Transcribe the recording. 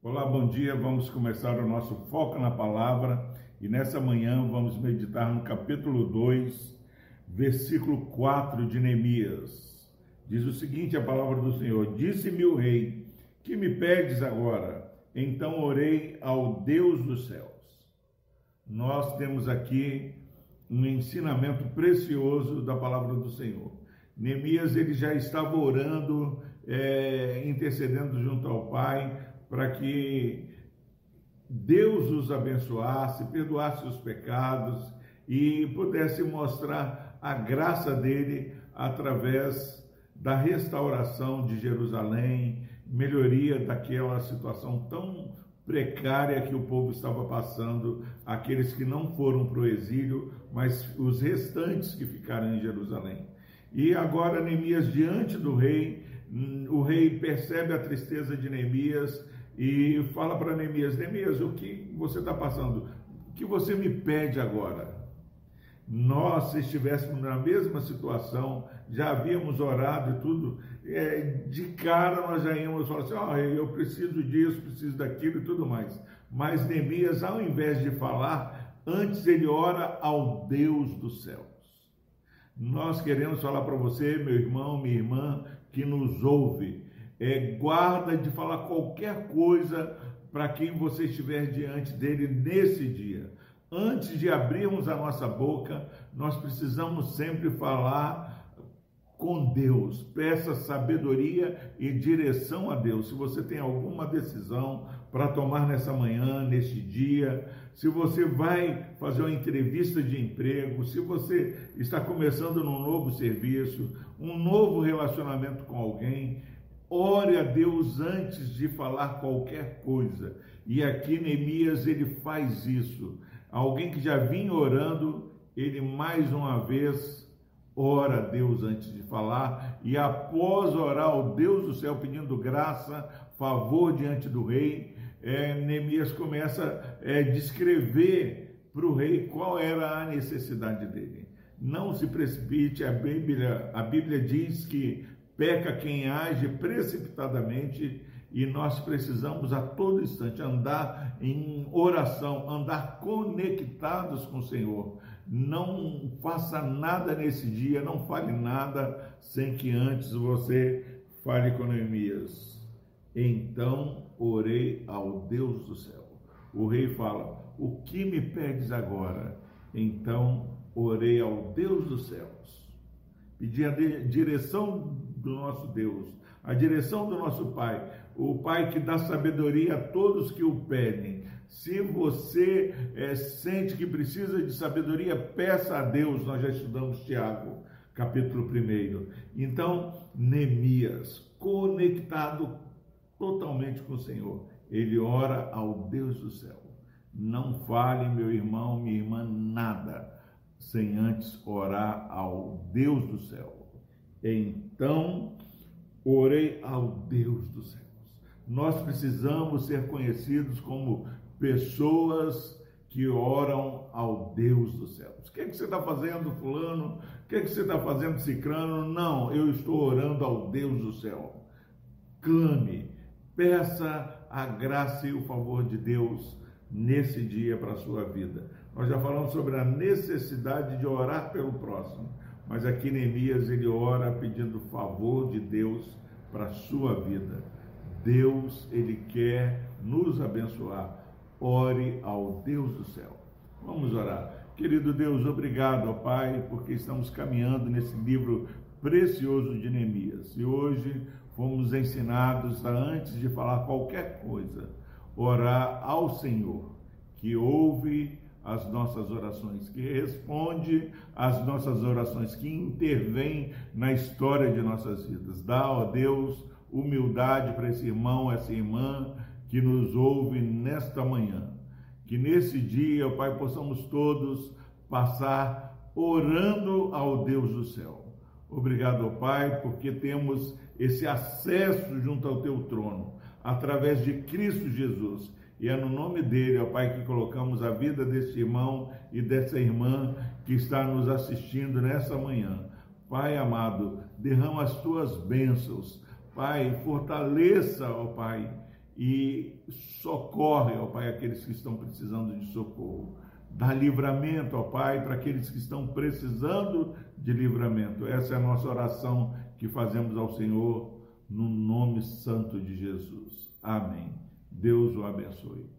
Olá, bom dia. Vamos começar o nosso foco na palavra e nessa manhã vamos meditar no capítulo 2, versículo 4 de Neemias. Diz o seguinte: a palavra do Senhor: Disse-me o rei, que me pedes agora? Então orei ao Deus dos céus. Nós temos aqui um ensinamento precioso da palavra do Senhor. Neemias ele já estava orando, é, intercedendo junto ao Pai para que Deus os abençoasse, perdoasse os pecados e pudesse mostrar a graça dele através da restauração de Jerusalém, melhoria daquela situação tão precária que o povo estava passando, aqueles que não foram para o exílio, mas os restantes que ficaram em Jerusalém. E agora Neemias diante do rei, o rei percebe a tristeza de Neemias e fala para Neemias: Neemias, o que você está passando? O que você me pede agora? Nós, se estivéssemos na mesma situação, já havíamos orado e tudo, é, de cara nós já íamos falar assim: oh, eu preciso disso, preciso daquilo e tudo mais. Mas Neemias, ao invés de falar, antes ele ora ao Deus dos céus. Nós queremos falar para você, meu irmão, minha irmã, que nos ouve, é, guarda de falar qualquer coisa para quem você estiver diante dele nesse dia. Antes de abrirmos a nossa boca, nós precisamos sempre falar com Deus. Peça sabedoria e direção a Deus. Se você tem alguma decisão para tomar nessa manhã, neste dia, se você vai fazer uma entrevista de emprego, se você está começando num novo serviço, um novo relacionamento com alguém, ore a Deus antes de falar qualquer coisa. E aqui Neemias ele faz isso. Alguém que já vinha orando, ele mais uma vez ora a Deus antes de falar, e após orar ao Deus do céu pedindo graça, favor diante do rei, é, Neemias começa a é, descrever para o rei qual era a necessidade dele. Não se precipite, a Bíblia, a Bíblia diz que peca quem age precipitadamente e nós precisamos a todo instante andar em oração, andar conectados com o Senhor. Não faça nada nesse dia, não fale nada sem que antes você fale com Neemias. Então orei ao Deus do céu. O rei fala: O que me pedes agora? Então orei ao Deus dos céus. Pedi a direção do nosso Deus, a direção do nosso Pai, o Pai que dá sabedoria a todos que o pedem. Se você é, sente que precisa de sabedoria, peça a Deus. Nós já estudamos Tiago, capítulo 1. Então, Neemias, conectado totalmente com o Senhor, ele ora ao Deus do céu. Não fale, meu irmão, minha irmã, nada sem antes orar ao Deus do céu. Então, orei ao Deus dos céus. Nós precisamos ser conhecidos como pessoas que oram ao Deus dos céus. O que, é que você está fazendo, fulano? O que, é que você está fazendo, cicrano? Não, eu estou orando ao Deus do céu. Clame, peça a graça e o favor de Deus nesse dia para a sua vida. Nós já falamos sobre a necessidade de orar pelo próximo, mas aqui Neemias ele ora pedindo favor de Deus para a sua vida. Deus ele quer nos abençoar ore ao Deus do céu. Vamos orar. Querido Deus, obrigado, ó Pai, porque estamos caminhando nesse livro precioso de Neemias. E hoje fomos ensinados a, antes de falar qualquer coisa, orar ao Senhor, que ouve as nossas orações, que responde às nossas orações, que intervém na história de nossas vidas. Dá, ó Deus, humildade para esse irmão, essa irmã que nos ouve nesta manhã. Que nesse dia, Pai, possamos todos passar orando ao Deus do céu. Obrigado, Pai, porque temos esse acesso junto ao teu trono, através de Cristo Jesus. E é no nome dele, ó Pai, que colocamos a vida desse irmão e dessa irmã que está nos assistindo nessa manhã. Pai amado, derrama as tuas bênçãos. Pai, fortaleça, ó Pai, e socorre, ó Pai, aqueles que estão precisando de socorro. Dá livramento, ó Pai, para aqueles que estão precisando de livramento. Essa é a nossa oração que fazemos ao Senhor, no nome santo de Jesus. Amém. Deus o abençoe.